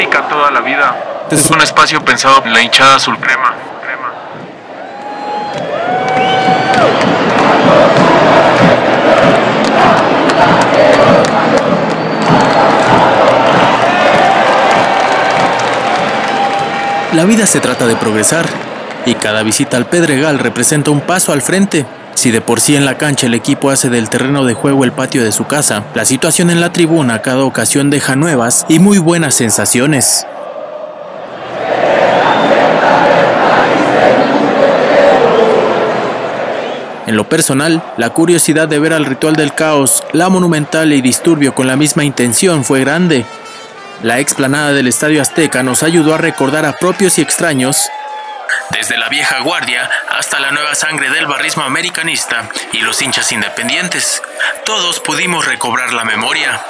Podcast América toda la vida. Es un espacio pensado en la hinchada azul crema. La vida se trata de progresar y cada visita al Pedregal representa un paso al frente. Si de por sí en la cancha el equipo hace del terreno de juego el patio de su casa, la situación en la tribuna cada ocasión deja nuevas y muy buenas sensaciones. En lo personal, la curiosidad de ver al ritual del caos, la monumental y disturbio con la misma intención fue grande. La explanada del Estadio Azteca nos ayudó a recordar a propios y extraños, desde la vieja guardia hasta la nueva sangre del barrismo americanista y los hinchas independientes. Todos pudimos recobrar la memoria.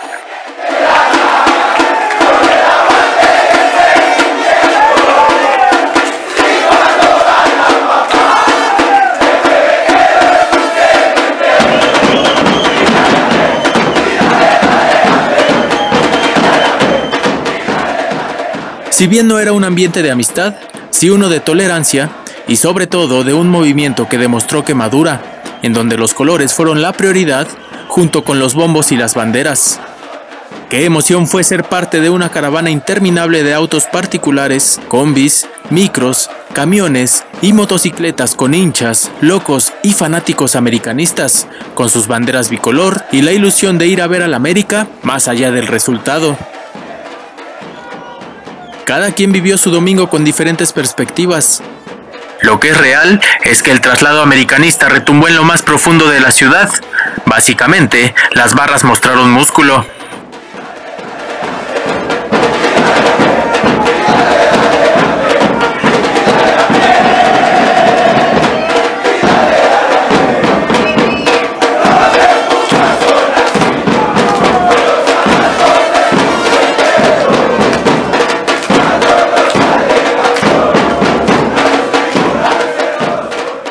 Si bien no era un ambiente de amistad, sí uno de tolerancia y sobre todo de un movimiento que demostró que madura, en donde los colores fueron la prioridad junto con los bombos y las banderas. Qué emoción fue ser parte de una caravana interminable de autos particulares, combis, micros, camiones y motocicletas con hinchas, locos y fanáticos americanistas, con sus banderas bicolor y la ilusión de ir a ver al América más allá del resultado. Cada quien vivió su domingo con diferentes perspectivas. Lo que es real es que el traslado americanista retumbó en lo más profundo de la ciudad. Básicamente, las barras mostraron músculo.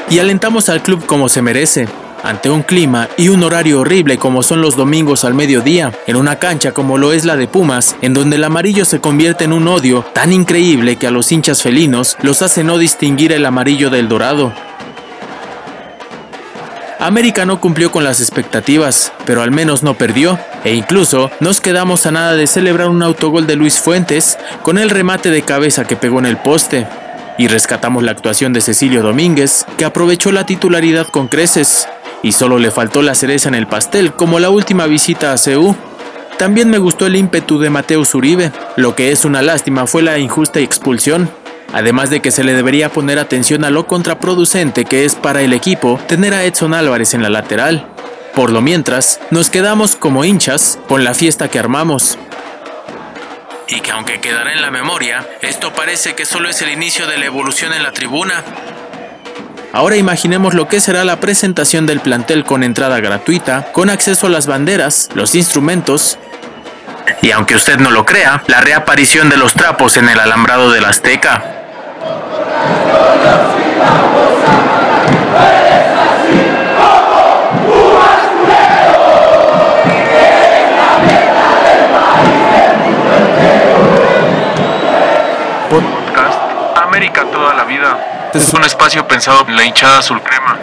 Y alentamos al club como se merece, ante un clima y un horario horrible como son los domingos al mediodía, en una cancha como lo es la de Pumas, en donde el amarillo se convierte en un odio tan increíble que a los hinchas felinos los hace no distinguir el amarillo del dorado. América no cumplió con las expectativas, pero al menos no perdió, e incluso nos quedamos a nada de celebrar un autogol de Luis Fuentes con el remate de cabeza que pegó en el poste y rescatamos la actuación de Cecilio Domínguez, que aprovechó la titularidad con creces, y solo le faltó la cereza en el pastel, como la última visita a CEU. También me gustó el ímpetu de Mateo Uribe, lo que es una lástima fue la injusta expulsión, además de que se le debería poner atención a lo contraproducente que es para el equipo tener a Edson Álvarez en la lateral. Por lo mientras, nos quedamos como hinchas con la fiesta que armamos, y que aunque quedará en la memoria, esto parece que solo es el inicio de la evolución en la tribuna. Ahora imaginemos lo que será la presentación del plantel con entrada gratuita, con acceso a las banderas, los instrumentos y aunque usted no lo crea, la reaparición de los trapos en el alambrado del Azteca. Es un espacio pensado en la hinchada azul crema.